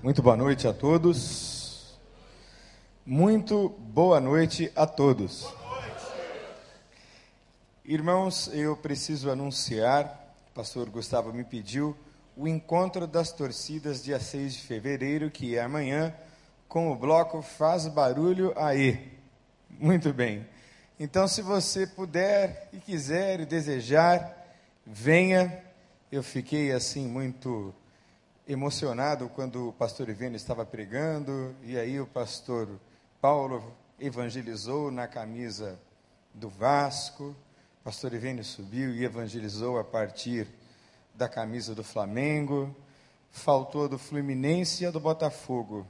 Muito boa noite a todos. Muito boa noite a todos. Irmãos, eu preciso anunciar, o pastor Gustavo me pediu, o encontro das torcidas dia 6 de fevereiro, que é amanhã, com o bloco Faz Barulho Aí. Muito bem. Então, se você puder e quiser e desejar, venha. Eu fiquei assim muito emocionado quando o pastor Ivênio estava pregando, e aí o pastor Paulo evangelizou na camisa do Vasco, o pastor Ivênio subiu e evangelizou a partir da camisa do Flamengo, faltou do Fluminense e a do Botafogo,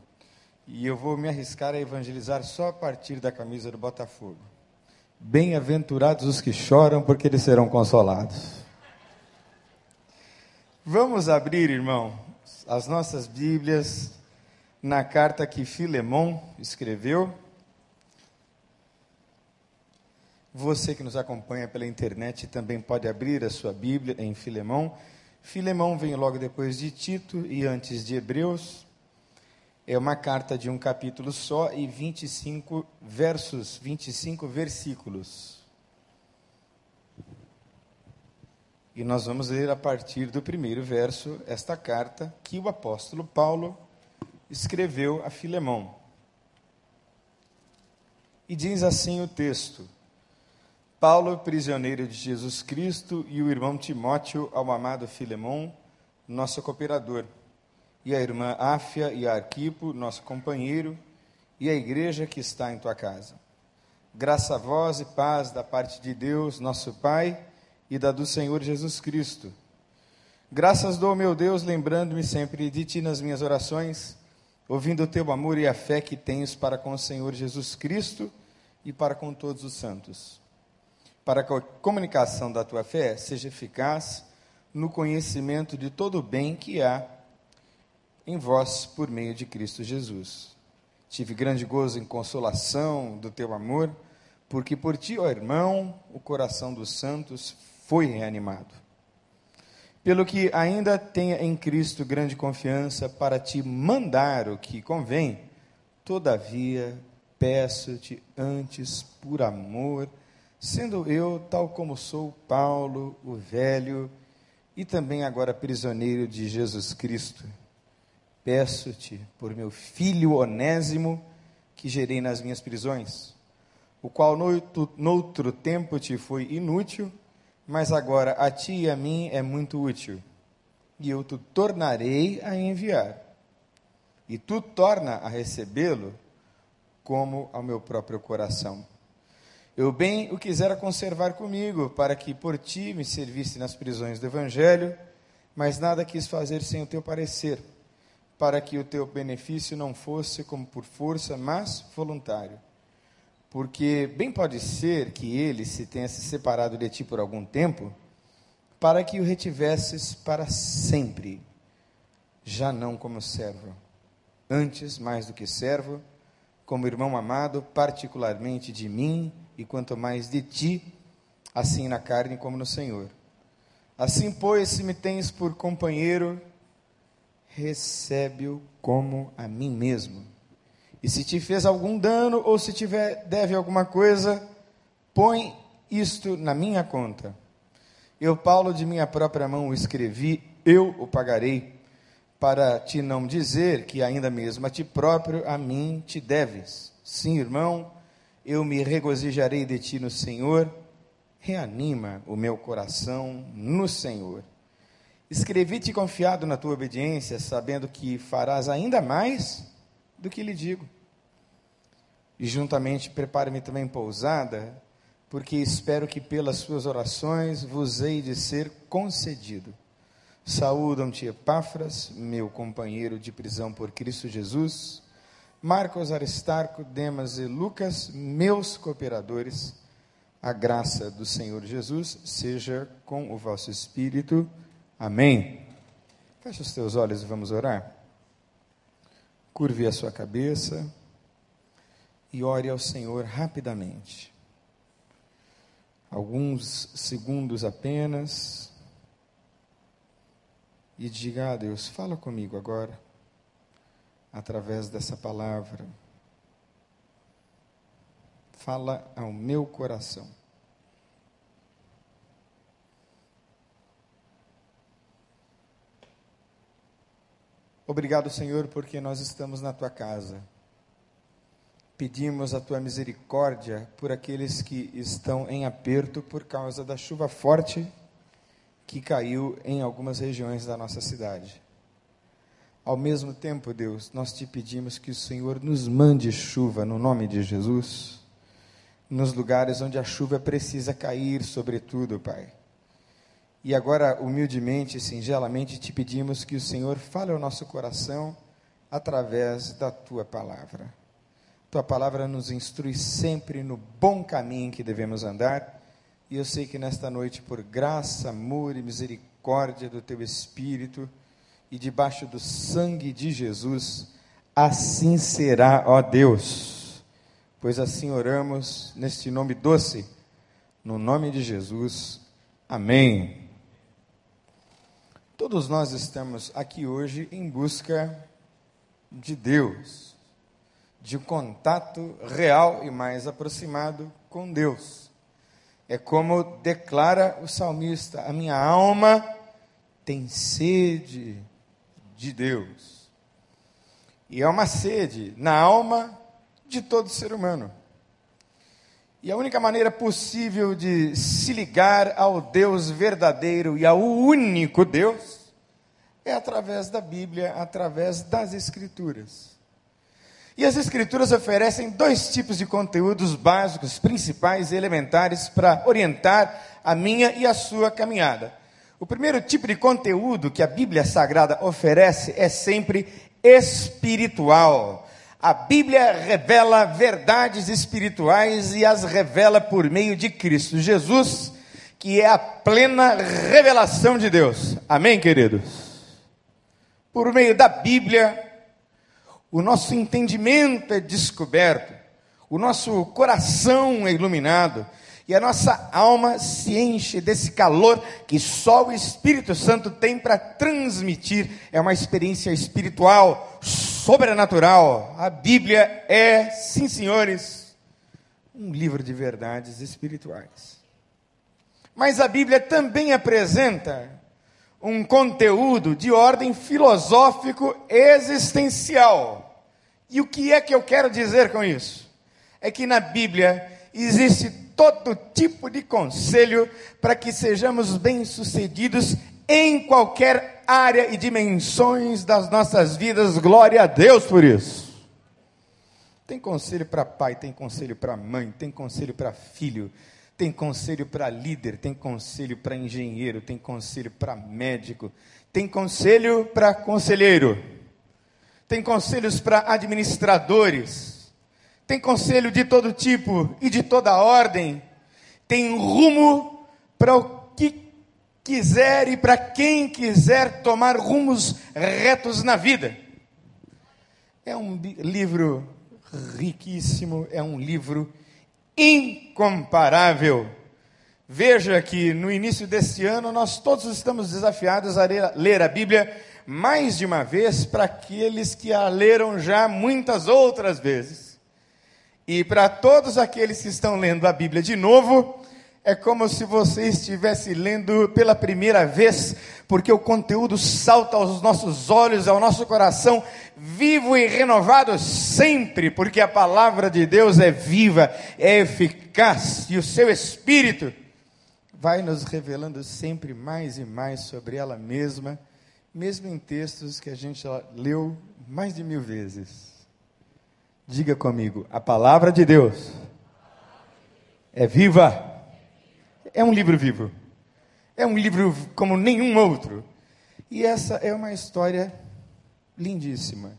e eu vou me arriscar a evangelizar só a partir da camisa do Botafogo. Bem-aventurados os que choram, porque eles serão consolados. Vamos abrir, irmão, as nossas Bíblias na carta que Filemão escreveu. Você que nos acompanha pela internet também pode abrir a sua Bíblia em Filemão. Filemão vem logo depois de Tito e antes de Hebreus. É uma carta de um capítulo só e 25 versos, 25 versículos. E nós vamos ler a partir do primeiro verso esta carta que o apóstolo Paulo escreveu a Filemão. E diz assim o texto: Paulo, prisioneiro de Jesus Cristo, e o irmão Timóteo ao amado Filemão, nosso cooperador, e a irmã Áfia e a Arquipo, nosso companheiro, e a igreja que está em tua casa. Graça a vós e paz da parte de Deus, nosso Pai e da do Senhor Jesus Cristo. Graças dou, meu Deus, lembrando-me sempre de ti nas minhas orações, ouvindo o teu amor e a fé que tens para com o Senhor Jesus Cristo e para com todos os santos. Para que a comunicação da tua fé seja eficaz no conhecimento de todo o bem que há em vós por meio de Cristo Jesus. Tive grande gozo em consolação do teu amor, porque por ti, ó irmão, o coração dos santos foi reanimado. Pelo que ainda tenha em Cristo grande confiança para te mandar o que convém, todavia peço-te antes por amor, sendo eu, tal como sou, Paulo, o velho, e também agora prisioneiro de Jesus Cristo. Peço-te por meu filho Onésimo, que gerei nas minhas prisões, o qual noutro tempo te foi inútil, mas agora a ti e a mim é muito útil, e eu te tornarei a enviar, e tu torna a recebê-lo como ao meu próprio coração. Eu bem o quisera conservar comigo, para que por ti me servisse nas prisões do Evangelho, mas nada quis fazer sem o teu parecer, para que o teu benefício não fosse como por força, mas voluntário. Porque bem pode ser que ele se tenha se separado de ti por algum tempo, para que o retivesses para sempre, já não como servo, antes, mais do que servo, como irmão amado, particularmente de mim e quanto mais de ti, assim na carne como no Senhor. Assim, pois, se me tens por companheiro, recebe-o como a mim mesmo e se te fez algum dano ou se tiver deve alguma coisa, põe isto na minha conta. Eu, Paulo, de minha própria mão o escrevi, eu o pagarei, para te não dizer que ainda mesmo a ti próprio a mim te deves. Sim, irmão, eu me regozijarei de ti no Senhor, reanima o meu coração no Senhor. Escrevi-te confiado na tua obediência, sabendo que farás ainda mais do que lhe digo. E juntamente prepare-me também pousada, porque espero que pelas suas orações vos hei de ser concedido. Saúdam-te, Epáfras, meu companheiro de prisão por Cristo Jesus, Marcos, Aristarco, Demas e Lucas, meus cooperadores. A graça do Senhor Jesus seja com o vosso espírito. Amém. Feche os teus olhos e vamos orar. Curve a sua cabeça e ore ao Senhor rapidamente. Alguns segundos apenas. E diga a Deus: fala comigo agora. através dessa palavra. Fala ao meu coração. Obrigado, Senhor, porque nós estamos na tua casa. Pedimos a tua misericórdia por aqueles que estão em aperto por causa da chuva forte que caiu em algumas regiões da nossa cidade. Ao mesmo tempo, Deus, nós te pedimos que o Senhor nos mande chuva no nome de Jesus, nos lugares onde a chuva precisa cair, sobretudo, Pai. E agora, humildemente singelamente, te pedimos que o Senhor fale ao nosso coração através da tua palavra. Tua palavra nos instrui sempre no bom caminho que devemos andar, e eu sei que nesta noite, por graça, amor e misericórdia do teu Espírito, e debaixo do sangue de Jesus, assim será, ó Deus. Pois assim oramos neste nome doce, no nome de Jesus. Amém. Todos nós estamos aqui hoje em busca de Deus, de um contato real e mais aproximado com Deus. É como declara o salmista: a minha alma tem sede de Deus. E é uma sede na alma de todo ser humano. E a única maneira possível de se ligar ao Deus verdadeiro e ao único Deus é através da Bíblia, através das Escrituras. E as Escrituras oferecem dois tipos de conteúdos básicos, principais e elementares para orientar a minha e a sua caminhada. O primeiro tipo de conteúdo que a Bíblia Sagrada oferece é sempre espiritual. A Bíblia revela verdades espirituais e as revela por meio de Cristo Jesus, que é a plena revelação de Deus. Amém, queridos? Por meio da Bíblia, o nosso entendimento é descoberto, o nosso coração é iluminado e a nossa alma se enche desse calor que só o Espírito Santo tem para transmitir. É uma experiência espiritual sobrenatural. A Bíblia é, sim, senhores, um livro de verdades espirituais. Mas a Bíblia também apresenta um conteúdo de ordem filosófico existencial. E o que é que eu quero dizer com isso? É que na Bíblia existe todo tipo de conselho para que sejamos bem-sucedidos em qualquer área e dimensões das nossas vidas. Glória a Deus por isso. Tem conselho para pai, tem conselho para mãe, tem conselho para filho, tem conselho para líder, tem conselho para engenheiro, tem conselho para médico, tem conselho para conselheiro, tem conselhos para administradores, tem conselho de todo tipo e de toda ordem, tem rumo para o quiser e para quem quiser tomar rumos retos na vida. É um livro riquíssimo, é um livro incomparável. Veja que no início deste ano nós todos estamos desafiados a ler a Bíblia mais de uma vez para aqueles que a leram já muitas outras vezes. E para todos aqueles que estão lendo a Bíblia de novo, é como se você estivesse lendo pela primeira vez, porque o conteúdo salta aos nossos olhos, ao nosso coração, vivo e renovado sempre, porque a palavra de Deus é viva, é eficaz, e o seu espírito vai nos revelando sempre mais e mais sobre ela mesma, mesmo em textos que a gente leu mais de mil vezes. Diga comigo, a palavra de Deus é viva é um livro vivo. É um livro como nenhum outro. E essa é uma história lindíssima,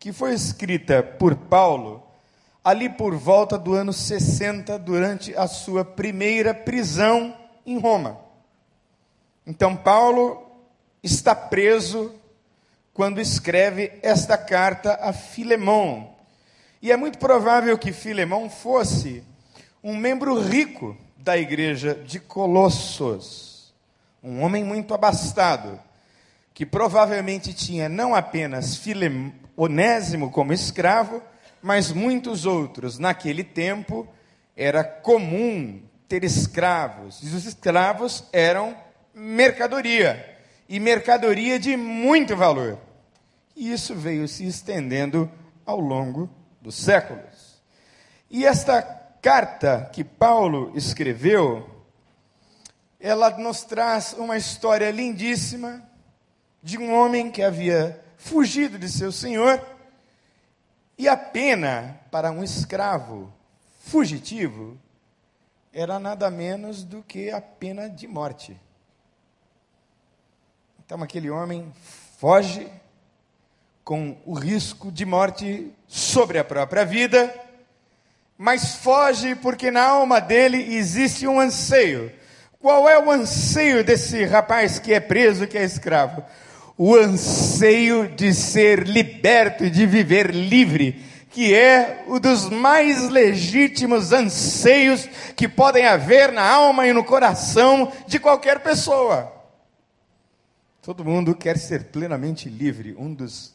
que foi escrita por Paulo ali por volta do ano 60, durante a sua primeira prisão em Roma. Então, Paulo está preso quando escreve esta carta a Filemão. E é muito provável que Filemão fosse um membro rico da igreja de Colossos, um homem muito abastado. que provavelmente tinha não apenas Onésimo como escravo, mas muitos outros. Naquele tempo era comum ter escravos, e os escravos eram mercadoria, e mercadoria de muito valor. E isso veio se estendendo ao longo dos séculos. E esta carta que Paulo escreveu, ela nos traz uma história lindíssima de um homem que havia fugido de seu senhor, e a pena para um escravo fugitivo era nada menos do que a pena de morte. Então aquele homem foge com o risco de morte sobre a própria vida, mas foge porque na alma dele existe um anseio. Qual é o anseio desse rapaz que é preso, que é escravo? O anseio de ser liberto e de viver livre, que é um dos mais legítimos anseios que podem haver na alma e no coração de qualquer pessoa. Todo mundo quer ser plenamente livre. Um dos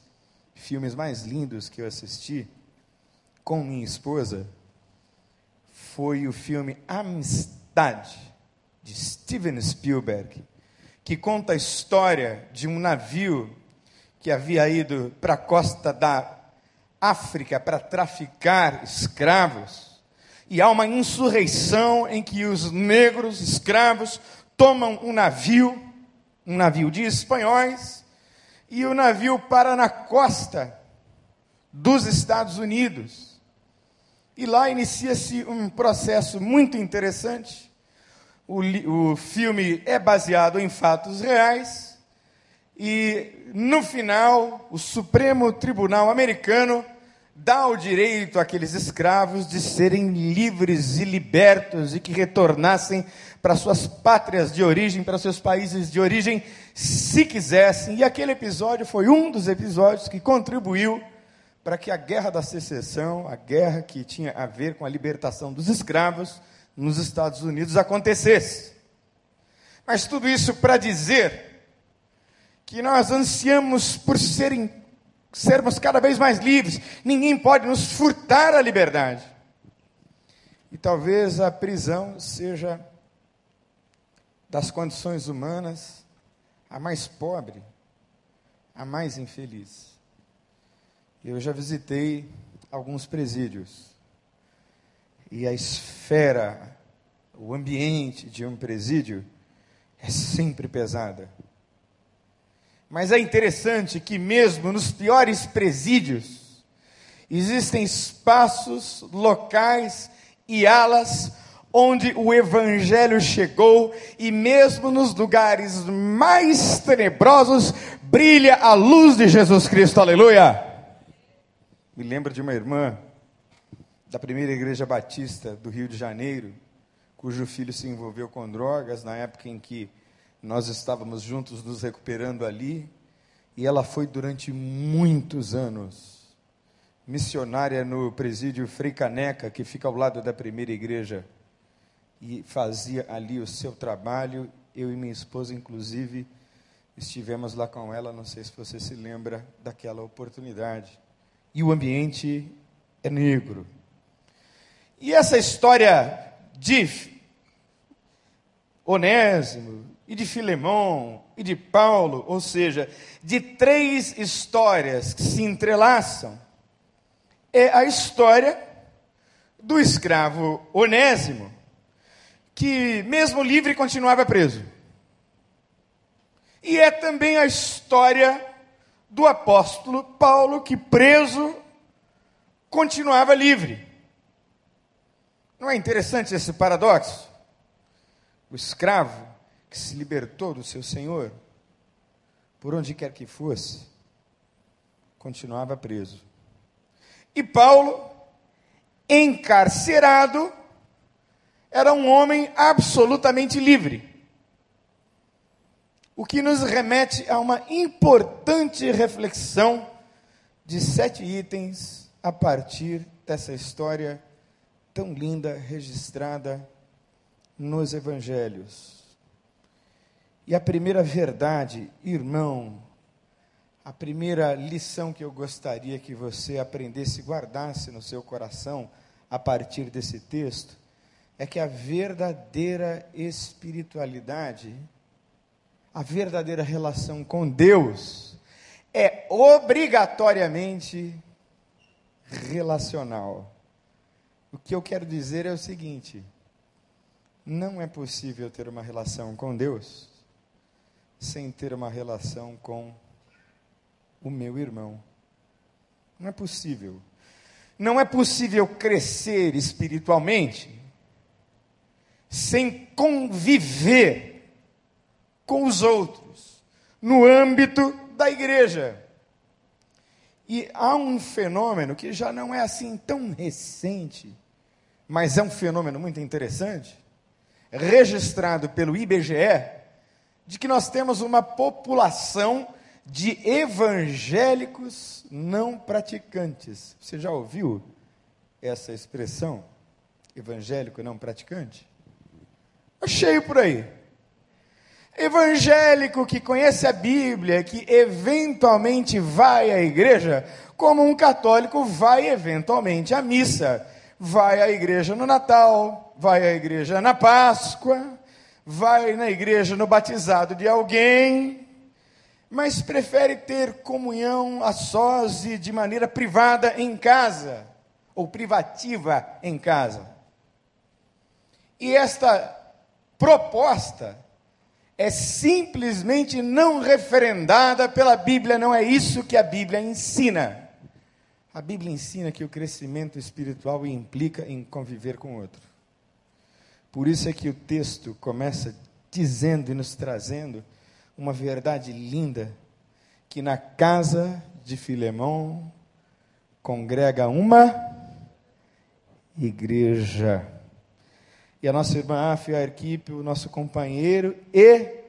filmes mais lindos que eu assisti com minha esposa foi o filme Amistade, de Steven Spielberg, que conta a história de um navio que havia ido para a costa da África para traficar escravos. E há uma insurreição em que os negros escravos tomam um navio um navio de espanhóis, e o navio para na costa dos Estados Unidos. E lá inicia-se um processo muito interessante. O, o filme é baseado em fatos reais, e no final, o Supremo Tribunal Americano dá o direito àqueles escravos de serem livres e libertos e que retornassem para suas pátrias de origem, para seus países de origem, se quisessem. E aquele episódio foi um dos episódios que contribuiu para que a guerra da secessão, a guerra que tinha a ver com a libertação dos escravos nos Estados Unidos acontecesse. Mas tudo isso para dizer que nós ansiamos por serem, sermos cada vez mais livres. Ninguém pode nos furtar a liberdade. E talvez a prisão seja das condições humanas, a mais pobre, a mais infeliz. Eu já visitei alguns presídios. E a esfera, o ambiente de um presídio é sempre pesada. Mas é interessante que, mesmo nos piores presídios, existem espaços, locais e alas onde o Evangelho chegou, e mesmo nos lugares mais tenebrosos, brilha a luz de Jesus Cristo, aleluia. Me lembro de uma irmã da primeira igreja batista do Rio de Janeiro, cujo filho se envolveu com drogas na época em que nós estávamos juntos nos recuperando ali, e ela foi durante muitos anos missionária no presídio Frei Caneca, que fica ao lado da primeira igreja e fazia ali o seu trabalho. Eu e minha esposa, inclusive, estivemos lá com ela. Não sei se você se lembra daquela oportunidade. E o ambiente é negro. E essa história de Onésimo e de Filemão e de Paulo, ou seja, de três histórias que se entrelaçam, é a história do escravo Onésimo, que, mesmo livre, continuava preso. E é também a história do apóstolo Paulo, que preso continuava livre. Não é interessante esse paradoxo? O escravo que se libertou do seu senhor, por onde quer que fosse, continuava preso. E Paulo, encarcerado, era um homem absolutamente livre. O que nos remete a uma importante reflexão de sete itens a partir dessa história tão linda registrada nos evangelhos. E a primeira verdade, irmão, A primeira lição que eu gostaria que você aprendesse, guardasse no seu coração a partir desse texto, é que a verdadeira espiritualidade, a verdadeira relação com Deus, é obrigatoriamente relacional. O que eu quero dizer é o seguinte: não é possível ter uma relação com Deus sem ter uma relação com o meu irmão. Não é possível. Não é possível crescer espiritualmente sem conviver com os outros no âmbito da igreja. E há um fenômeno que já não é assim tão recente, mas é um fenômeno muito interessante, registrado pelo IBGE, de que nós temos uma população de evangélicos não praticantes. Você já ouviu essa expressão? Evangélico não praticante? Está cheio por aí. Evangélico que conhece a Bíblia, que eventualmente vai à igreja, como um católico vai eventualmente à missa, vai à igreja no Natal, vai à igreja na Páscoa, vai na igreja no batizado de alguém, mas prefere ter comunhão a sós e de maneira privada em casa, ou privativa em casa. E esta proposta é simplesmente não referendada pela Bíblia, não é isso que a Bíblia ensina. A Bíblia ensina que o crescimento espiritual implica em conviver com o outro. Por isso é que o texto começa dizendo e nos trazendo uma verdade linda, que na casa de Filemão congrega uma igreja e a nossa irmã Afia Arquipe, o nosso companheiro, e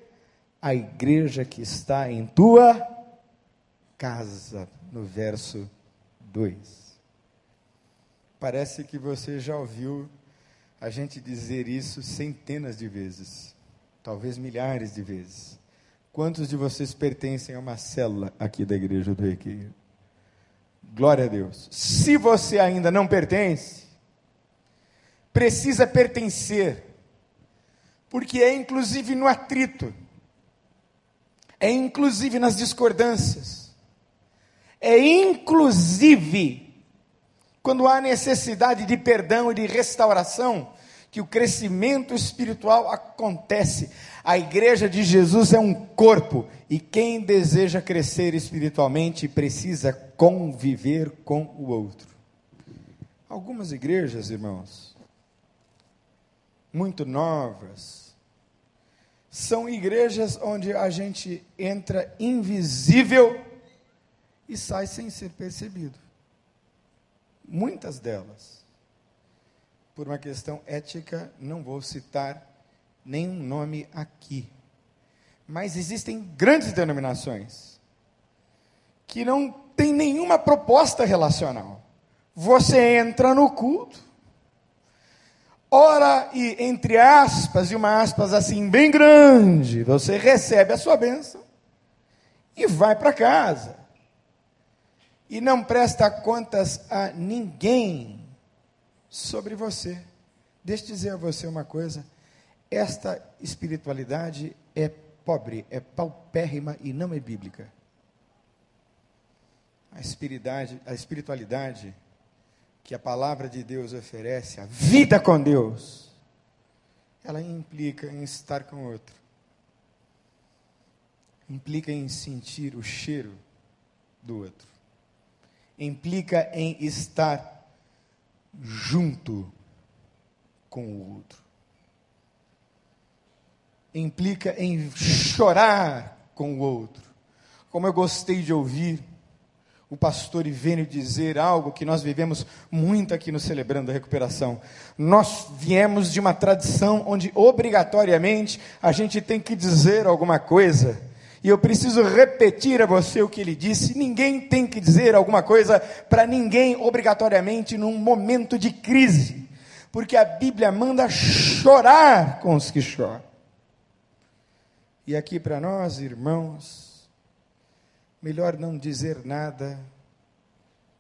a igreja que está em tua casa, no verso 2. Parece que você já ouviu a gente dizer isso centenas de vezes, talvez milhares de vezes. Quantos de vocês pertencem a uma célula aqui da igreja do Requeiro? Glória a Deus. Se você ainda não pertence, precisa pertencer, porque é inclusive no atrito, é inclusive nas discordâncias, é inclusive quando há necessidade de perdão e de restauração, que o crescimento espiritual acontece. A igreja de Jesus é um corpo e quem deseja crescer espiritualmente precisa conviver com o outro. Algumas igrejas, irmãos, muito novas, são igrejas onde a gente entra invisível e sai sem ser percebido. Muitas delas, por uma questão ética, não vou citar nenhum nome aqui. Mas existem grandes denominações que não têm nenhuma proposta relacional. Você entra no culto, Ora, e entre aspas, e uma aspas assim bem grande, você recebe a sua bênção e vai para casa. E não presta contas a ninguém sobre você. Deixa eu dizer a você uma coisa: esta espiritualidade é pobre, é paupérrima e não é bíblica. A espiritualidade, a espiritualidade que a palavra de Deus oferece, a vida com Deus, ela implica em estar com o outro. Implica em sentir o cheiro do outro. Implica em estar junto com o outro. Implica em chorar com o outro. Como eu gostei de ouvir o pastor Ivênio dizer algo que nós vivemos muito aqui no Celebrando a Recuperação. Nós viemos de uma tradição onde obrigatoriamente a gente tem que dizer alguma coisa. E eu preciso repetir a você o que ele disse: ninguém tem que dizer alguma coisa para ninguém obrigatoriamente num momento de crise, porque a Bíblia manda chorar com os que choram. E aqui para nós, irmãos, melhor não dizer nada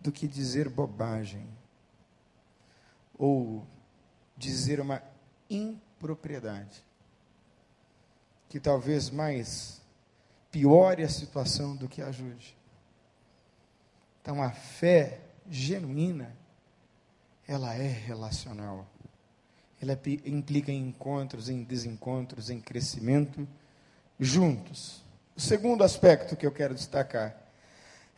do que dizer bobagem ou dizer uma impropriedade que talvez mais piore a situação do que ajude. Então a fé genuína ela é relacional. Ela implica em encontros, em desencontros, em crescimento juntos. O segundo aspecto que eu quero destacar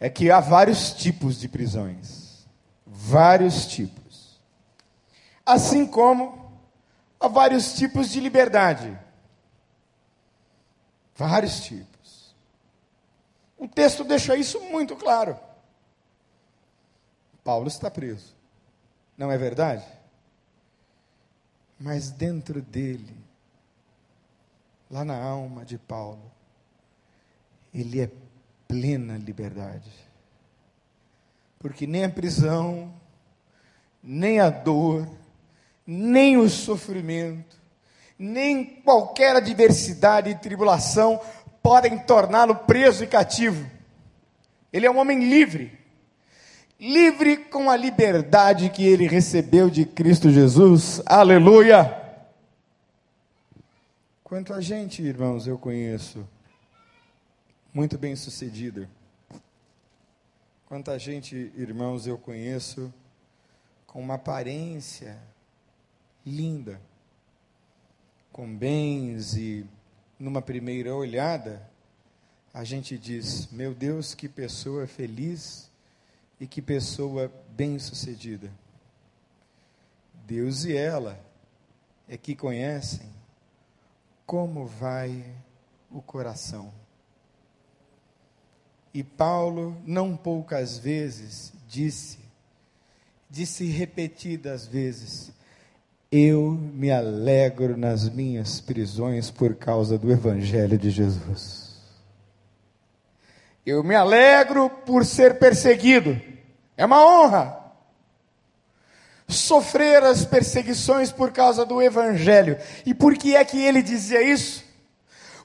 é que há vários tipos de prisões. Vários tipos. Assim como há vários tipos de liberdade. Vários tipos. O texto deixa isso muito claro. Paulo está preso. Não é verdade? Mas dentro dele, lá na alma de Paulo, ele é plena liberdade. Porque nem a prisão, nem a dor, nem o sofrimento, nem qualquer adversidade e tribulação podem torná-lo preso e cativo. Ele é um homem livre, livre com a liberdade que ele recebeu de Cristo Jesus. Aleluia! Quanto a gente, irmãos, eu conheço muito bem sucedida. Quanta gente, irmãos, eu conheço com uma aparência linda, com bens e numa primeira olhada, a gente diz: Meu Deus, que pessoa feliz e que pessoa bem-sucedida. Deus e ela é que conhecem como vai o coração. E Paulo, não poucas vezes, disse, disse repetidas vezes: Eu me alegro nas minhas prisões por causa do Evangelho de Jesus. Eu me alegro por ser perseguido, é uma honra. Sofrer as perseguições por causa do Evangelho. E por que é que ele dizia isso?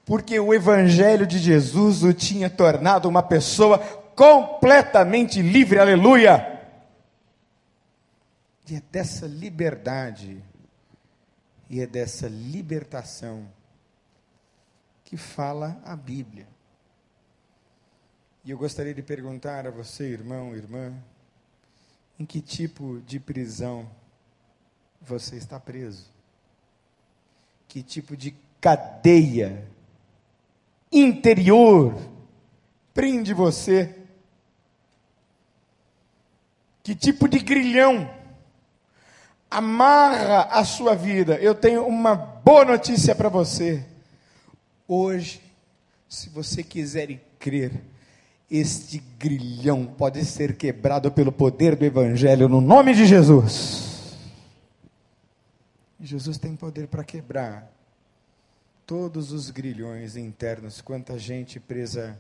Porque o Evangelho de Jesus o tinha tornado uma pessoa completamente livre, aleluia. E é dessa liberdade, e é dessa libertação que fala a Bíblia. E eu gostaria de perguntar a você, irmão, irmã, em que tipo de prisão você está preso? Que tipo de cadeia interior prende você? Que tipo de grilhão amarra a sua vida? Eu tenho uma boa notícia para você. Hoje, se você quiser crer, este grilhão pode ser quebrado pelo poder do Evangelho no nome de Jesus. Jesus tem poder para quebrar todos os grilhões internos, quanta gente presa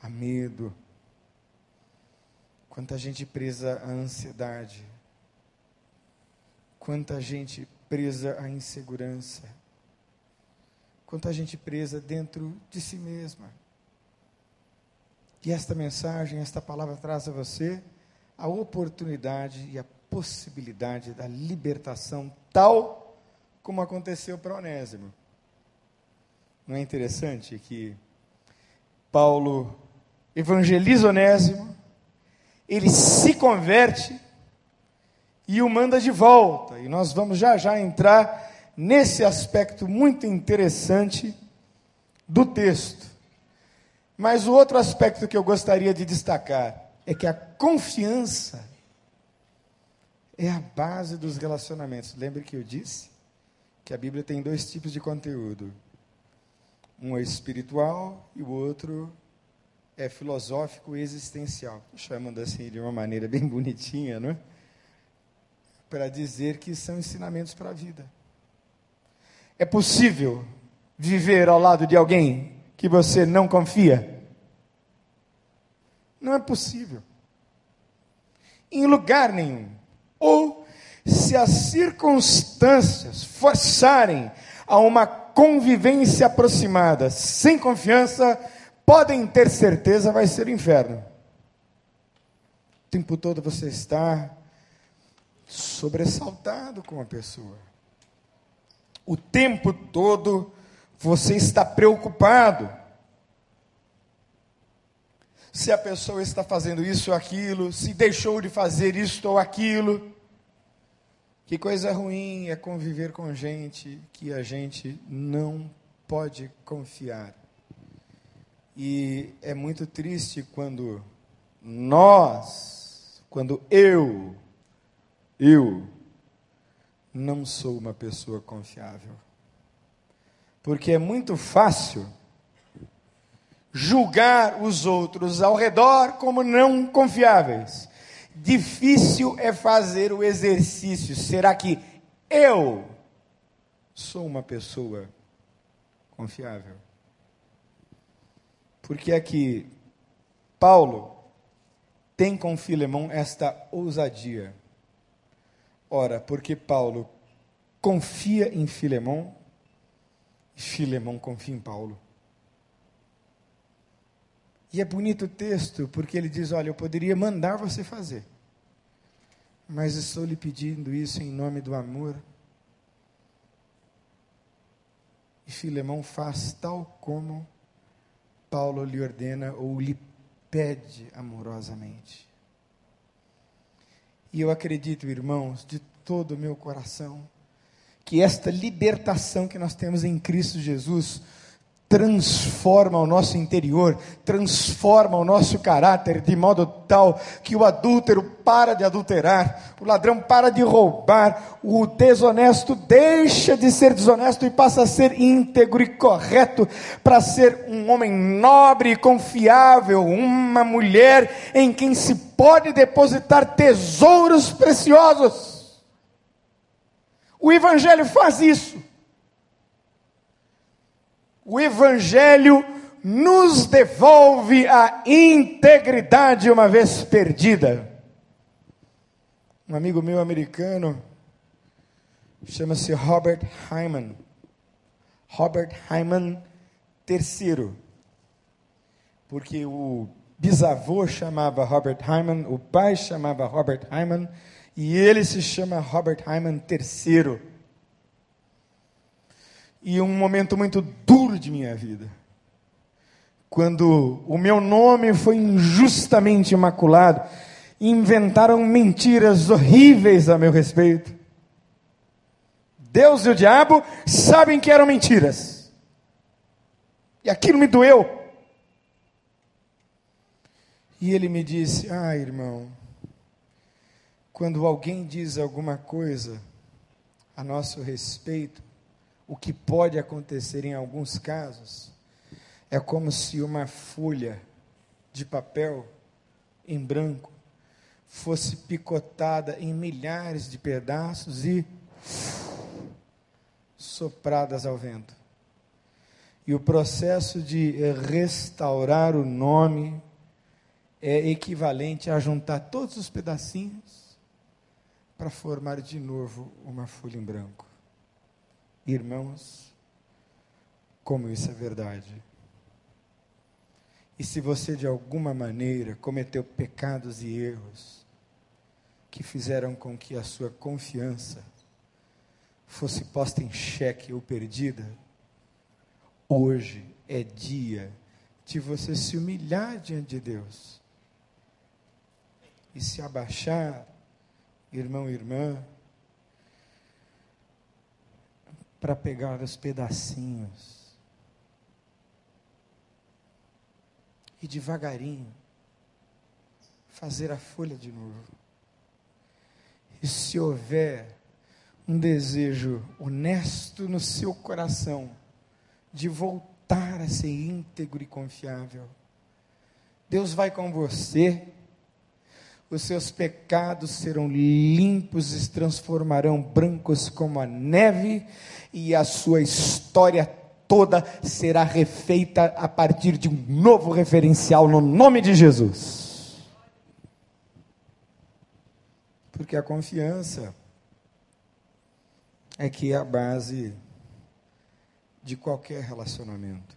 a medo, quanta gente presa à ansiedade, quanta gente presa à insegurança, quanta gente presa dentro de si mesma. E esta mensagem, esta palavra traz a você a oportunidade e a possibilidade da libertação, tal como aconteceu para Onésimo. Não é interessante que Paulo evangeliza Onésimo, ele se converte e o manda de volta. E nós vamos já já entrar nesse aspecto muito interessante do texto. Mas o outro aspecto que eu gostaria de destacar é que a confiança é a base dos relacionamentos. Lembre que eu disse que a Bíblia tem dois tipos de conteúdo: um é espiritual e o outro é filosófico existencial. Chamando assim de uma maneira bem bonitinha, não é? Para dizer que são ensinamentos para a vida. É possível viver ao lado de alguém que você não confia? Não é possível. Em lugar nenhum. Ou se as circunstâncias forçarem a uma convivência aproximada, sem confiança, podem ter certeza vai ser o inferno. O tempo todo você está sobressaltado com a pessoa. O tempo todo você está preocupado. Se a pessoa está fazendo isso ou aquilo, se deixou de fazer isto ou aquilo. Que coisa ruim é conviver com gente que a gente não pode confiar. E é muito triste quando nós, quando eu, eu, não sou uma pessoa confiável. Porque é muito fácil julgar os outros ao redor como não confiáveis. Difícil é fazer o exercício. Será que eu sou uma pessoa confiável? Porque é que Paulo tem com Filemão esta ousadia. Ora, porque Paulo confia em Filemão e Filemão confia em Paulo. E é bonito o texto, porque ele diz: Olha, eu poderia mandar você fazer, mas estou lhe pedindo isso em nome do amor. E Filemão faz tal como Paulo lhe ordena ou lhe pede amorosamente. E eu acredito, irmãos, de todo o meu coração, que esta libertação que nós temos em Cristo Jesus transforma o nosso interior, transforma o nosso caráter de modo tal que o adúltero para de adulterar, o ladrão para de roubar, o desonesto deixa de ser desonesto e passa a ser íntegro e correto, para ser um homem nobre e confiável, uma mulher em quem se pode depositar tesouros preciosos. O Evangelho faz isso. O Evangelho nos devolve a integridade uma vez perdida. Um amigo meu americano chama-se Robert Hyman. Robert Hyman III. Porque o bisavô chamava Robert Hyman, o pai chamava Robert Hyman, e ele se chama Robert Hyman III e um momento muito duro de minha vida. Quando o meu nome foi injustamente imaculado, inventaram mentiras horríveis a meu respeito. Deus e o diabo sabem que eram mentiras. E aquilo me doeu. E ele me disse: Ah, irmão, quando alguém diz alguma coisa a nosso respeito, o que pode acontecer em alguns casos é como se uma folha de papel em branco fosse picotada em milhares de pedaços e sopradas ao vento. E o processo de restaurar o nome é equivalente a juntar todos os pedacinhos para formar de novo uma folha em branco. Irmãos, como isso é verdade. E se você de alguma maneira cometeu pecados e erros que fizeram com que a sua confiança fosse posta em xeque ou perdida, hoje é dia de você se humilhar diante de Deus e se abaixar, irmão e irmã, para pegar os pedacinhos e devagarinho fazer a folha de novo. E se houver um desejo honesto no seu coração de voltar a ser íntegro e confiável, Deus vai com você os seus pecados serão limpos e se transformarão brancos como a neve, e a sua história toda será refeita a partir de um novo referencial no nome de Jesus. Porque a confiança é que é a base de qualquer relacionamento.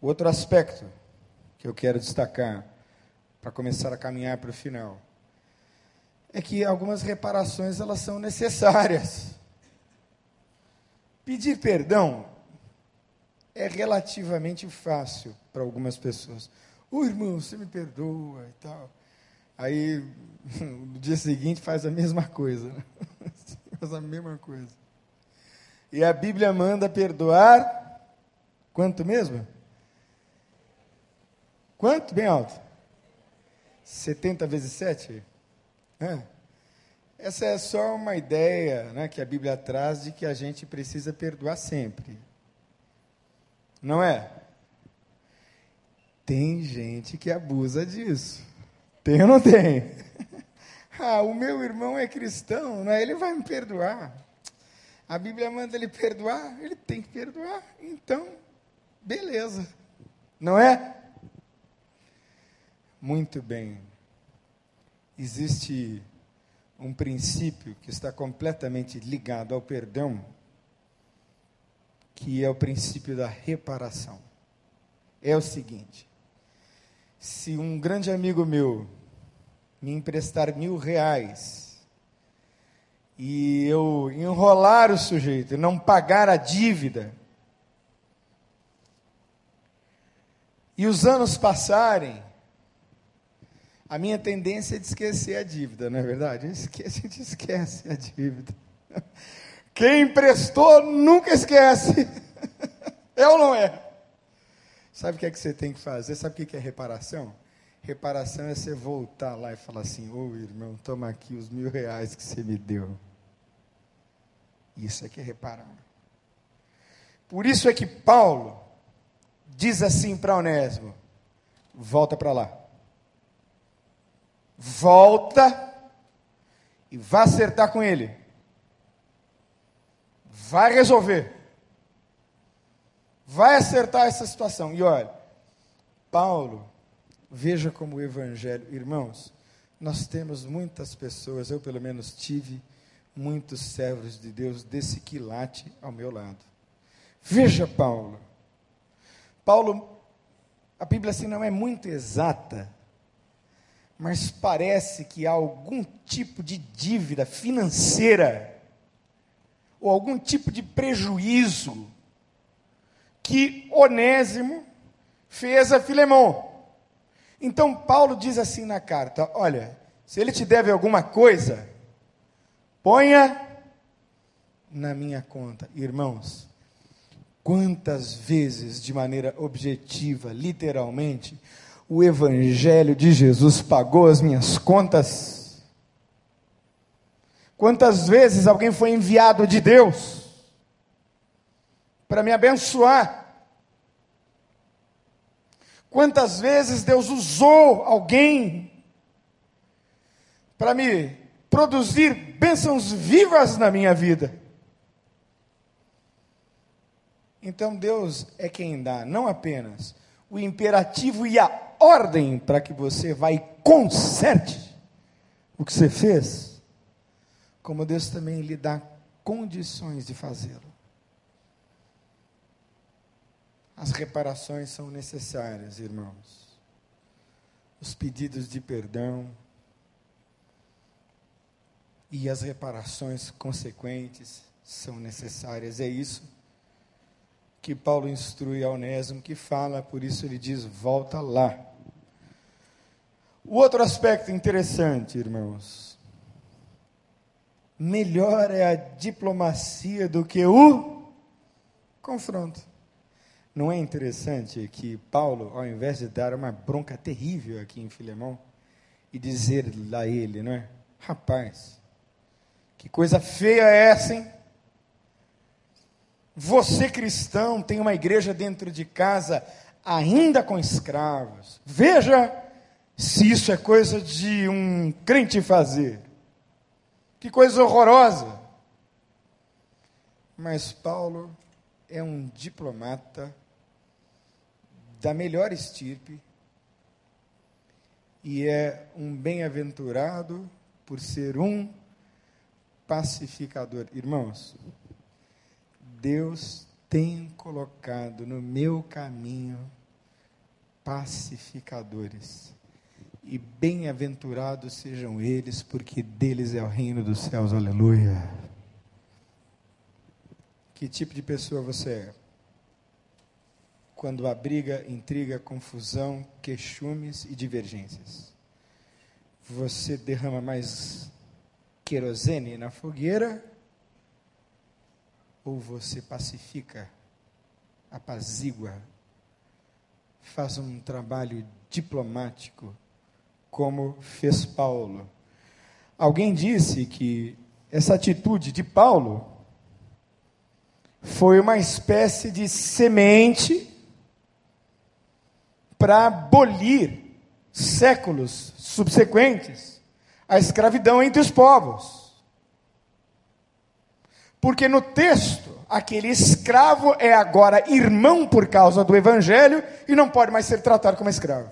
Outro aspecto que eu quero destacar para começar a caminhar para o final é que algumas reparações elas são necessárias. Pedir perdão é relativamente fácil para algumas pessoas. Ô irmão, você me perdoa e tal. Aí, no dia seguinte, faz a mesma coisa. Né? faz a mesma coisa. E a Bíblia manda perdoar quanto mesmo? Quanto? Bem alto. 70 vezes 7? É. Essa é só uma ideia né, que a Bíblia traz de que a gente precisa perdoar sempre. Não é? Tem gente que abusa disso. Tem ou não tem? Ah, o meu irmão é cristão, né? ele vai me perdoar. A Bíblia manda ele perdoar, ele tem que perdoar. Então, beleza. Não é? Muito bem. Existe um princípio que está completamente ligado ao perdão, que é o princípio da reparação. É o seguinte: se um grande amigo meu me emprestar mil reais e eu enrolar o sujeito e não pagar a dívida, e os anos passarem, a minha tendência é de esquecer a dívida, não é verdade? A gente esquece a dívida. Quem emprestou nunca esquece. É ou não é? Sabe o que é que você tem que fazer? Sabe o que é reparação? Reparação é você voltar lá e falar assim: Ô oh, irmão, toma aqui os mil reais que você me deu. Isso é que é reparar. Por isso é que Paulo diz assim para Onésimo: volta para lá. Volta e vá acertar com ele. Vai resolver. Vai acertar essa situação. E olha, Paulo Veja como o Evangelho, irmãos, nós temos muitas pessoas, eu pelo menos tive muitos servos de Deus desse quilate ao meu lado. Veja Paulo. Paulo, a Bíblia assim não é muito exata, mas parece que há algum tipo de dívida financeira ou algum tipo de prejuízo que Onésimo fez a Filemão. Então Paulo diz assim na carta: olha, se ele te deve alguma coisa, ponha na minha conta. Irmãos, quantas vezes, de maneira objetiva, literalmente, o Evangelho de Jesus pagou as minhas contas? Quantas vezes alguém foi enviado de Deus para me abençoar? Quantas vezes Deus usou alguém para me produzir bênçãos vivas na minha vida? Então Deus é quem dá, não apenas o imperativo e a ordem para que você vá e conserte o que você fez, como Deus também lhe dá condições de fazê-lo. As reparações são necessárias, irmãos. Os pedidos de perdão e as reparações consequentes são necessárias. É isso que Paulo instrui a Onésimo, que fala, por isso ele diz: volta lá. O outro aspecto interessante, irmãos, melhor é a diplomacia do que o confronto. Não é interessante que Paulo, ao invés de dar uma bronca terrível aqui em Filemão, e dizer a ele, não é? Rapaz, que coisa feia é essa, hein? Você cristão tem uma igreja dentro de casa ainda com escravos. Veja se isso é coisa de um crente fazer. Que coisa horrorosa. Mas Paulo é um diplomata da melhor estirpe e é um bem-aventurado por ser um pacificador. Irmãos, Deus tem colocado no meu caminho pacificadores. E bem-aventurados sejam eles, porque deles é o reino dos céus. Aleluia. Que tipo de pessoa você é? Quando há briga, intriga, confusão, queixumes e divergências. Você derrama mais querosene na fogueira ou você pacifica, apazigua, faz um trabalho diplomático, como fez Paulo. Alguém disse que essa atitude de Paulo foi uma espécie de semente para abolir séculos subsequentes a escravidão entre os povos. Porque no texto, aquele escravo é agora irmão por causa do evangelho e não pode mais ser tratado como escravo.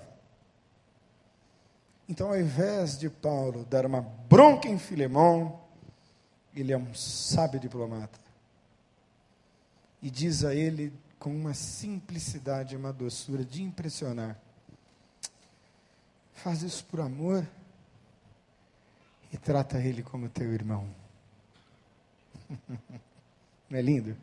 Então, ao invés de Paulo dar uma bronca em Filemão, ele é um sábio diplomata. E diz a ele com uma simplicidade, uma doçura de impressionar: faz isso por amor e trata ele como teu irmão. Não é lindo?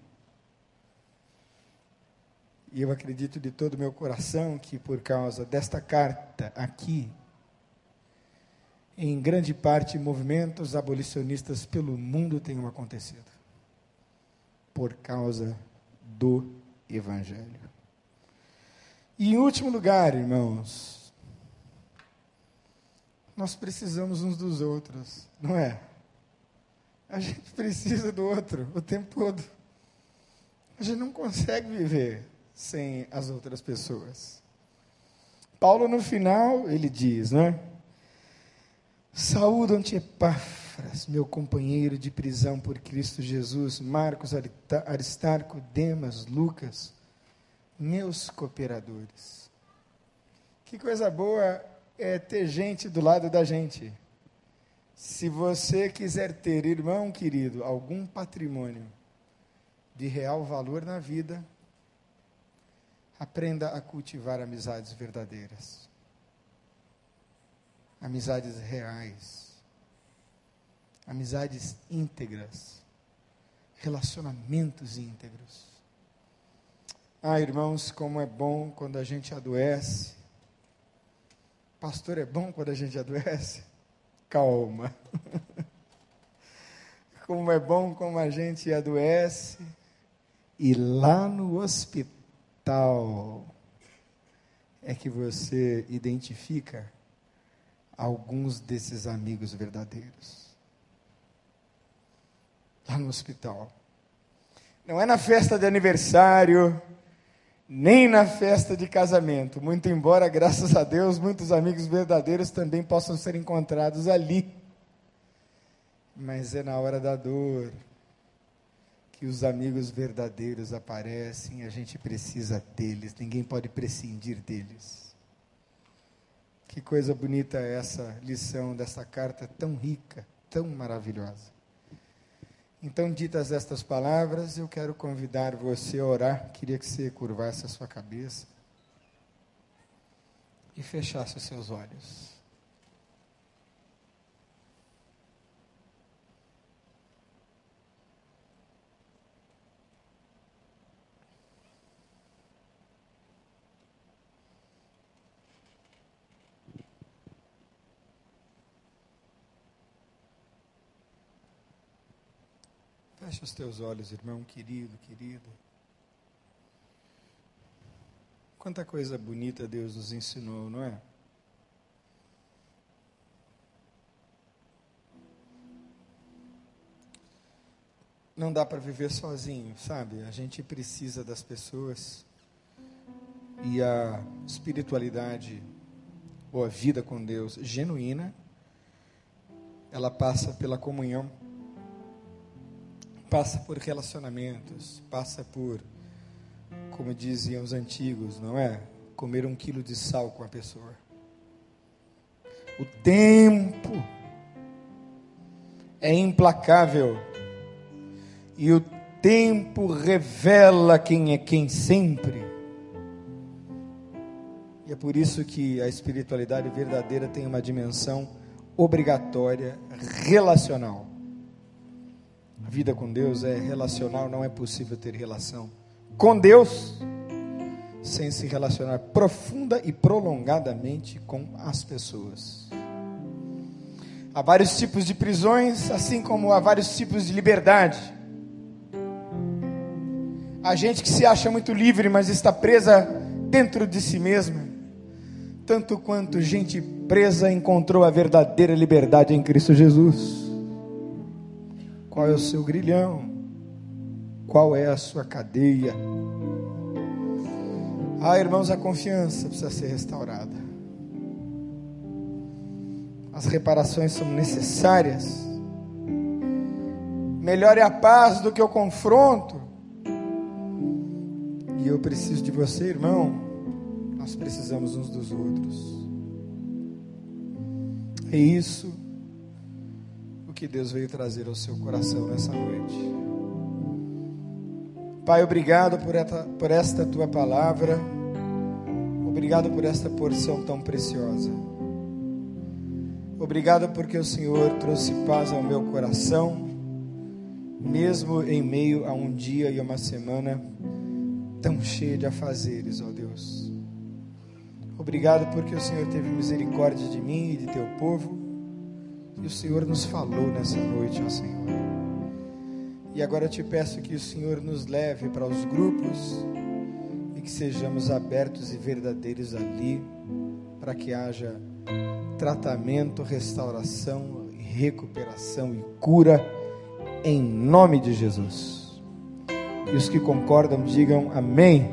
E eu acredito de todo o meu coração que por causa desta carta aqui, em grande parte movimentos abolicionistas pelo mundo tenham acontecido. Por causa do Evangelho. E em último lugar, irmãos, nós precisamos uns dos outros, não é? A gente precisa do outro o tempo todo. A gente não consegue viver sem as outras pessoas. Paulo, no final, ele diz, né? Saúdam-te, Epáfras, meu companheiro de prisão por Cristo Jesus, Marcos, Aristarco, Demas, Lucas, meus cooperadores. Que coisa boa é ter gente do lado da gente. Se você quiser ter, irmão querido, algum patrimônio de real valor na vida, aprenda a cultivar amizades verdadeiras. Amizades reais. Amizades íntegras. Relacionamentos íntegros. Ah, irmãos, como é bom quando a gente adoece. Pastor, é bom quando a gente adoece calma. Como é bom como a gente adoece e lá no hospital é que você identifica alguns desses amigos verdadeiros. Lá no hospital. Não é na festa de aniversário, nem na festa de casamento. Muito embora, graças a Deus, muitos amigos verdadeiros também possam ser encontrados ali. Mas é na hora da dor que os amigos verdadeiros aparecem, a gente precisa deles, ninguém pode prescindir deles. Que coisa bonita é essa lição dessa carta tão rica, tão maravilhosa. Então, ditas estas palavras, eu quero convidar você a orar. Queria que você curvasse a sua cabeça e fechasse os seus olhos. Fecha os teus olhos, irmão querido, querida. Quanta coisa bonita Deus nos ensinou, não é? Não dá para viver sozinho, sabe? A gente precisa das pessoas. E a espiritualidade, ou a vida com Deus genuína, ela passa pela comunhão passa por relacionamentos, passa por, como diziam os antigos, não é? Comer um quilo de sal com a pessoa. O tempo é implacável e o tempo revela quem é quem sempre. E é por isso que a espiritualidade verdadeira tem uma dimensão obrigatória, relacional. A vida com Deus é relacional, não é possível ter relação com Deus sem se relacionar profunda e prolongadamente com as pessoas. Há vários tipos de prisões, assim como há vários tipos de liberdade. Há gente que se acha muito livre, mas está presa dentro de si mesma. Tanto quanto gente presa encontrou a verdadeira liberdade em Cristo Jesus. Qual é o seu grilhão? Qual é a sua cadeia? Ah, irmãos, a confiança precisa ser restaurada. As reparações são necessárias. Melhor é a paz do que o confronto. E eu preciso de você, irmão. Nós precisamos uns dos outros. É isso que Deus veio trazer ao seu coração nessa noite. Pai, obrigado por esta, por esta tua palavra. Obrigado por esta porção tão preciosa. Obrigado porque o Senhor trouxe paz ao meu coração, mesmo em meio a um dia e uma semana tão cheia de afazeres, ó Deus. Obrigado porque o Senhor teve misericórdia de mim e de teu povo, e o Senhor nos falou nessa noite, ó Senhor. E agora eu te peço que o Senhor nos leve para os grupos e que sejamos abertos e verdadeiros ali, para que haja tratamento, restauração, recuperação e cura, em nome de Jesus. E os que concordam, digam amém.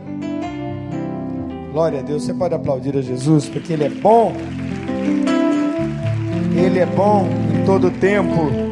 Glória a Deus. Você pode aplaudir a Jesus, porque Ele é bom. Ele é bom em todo tempo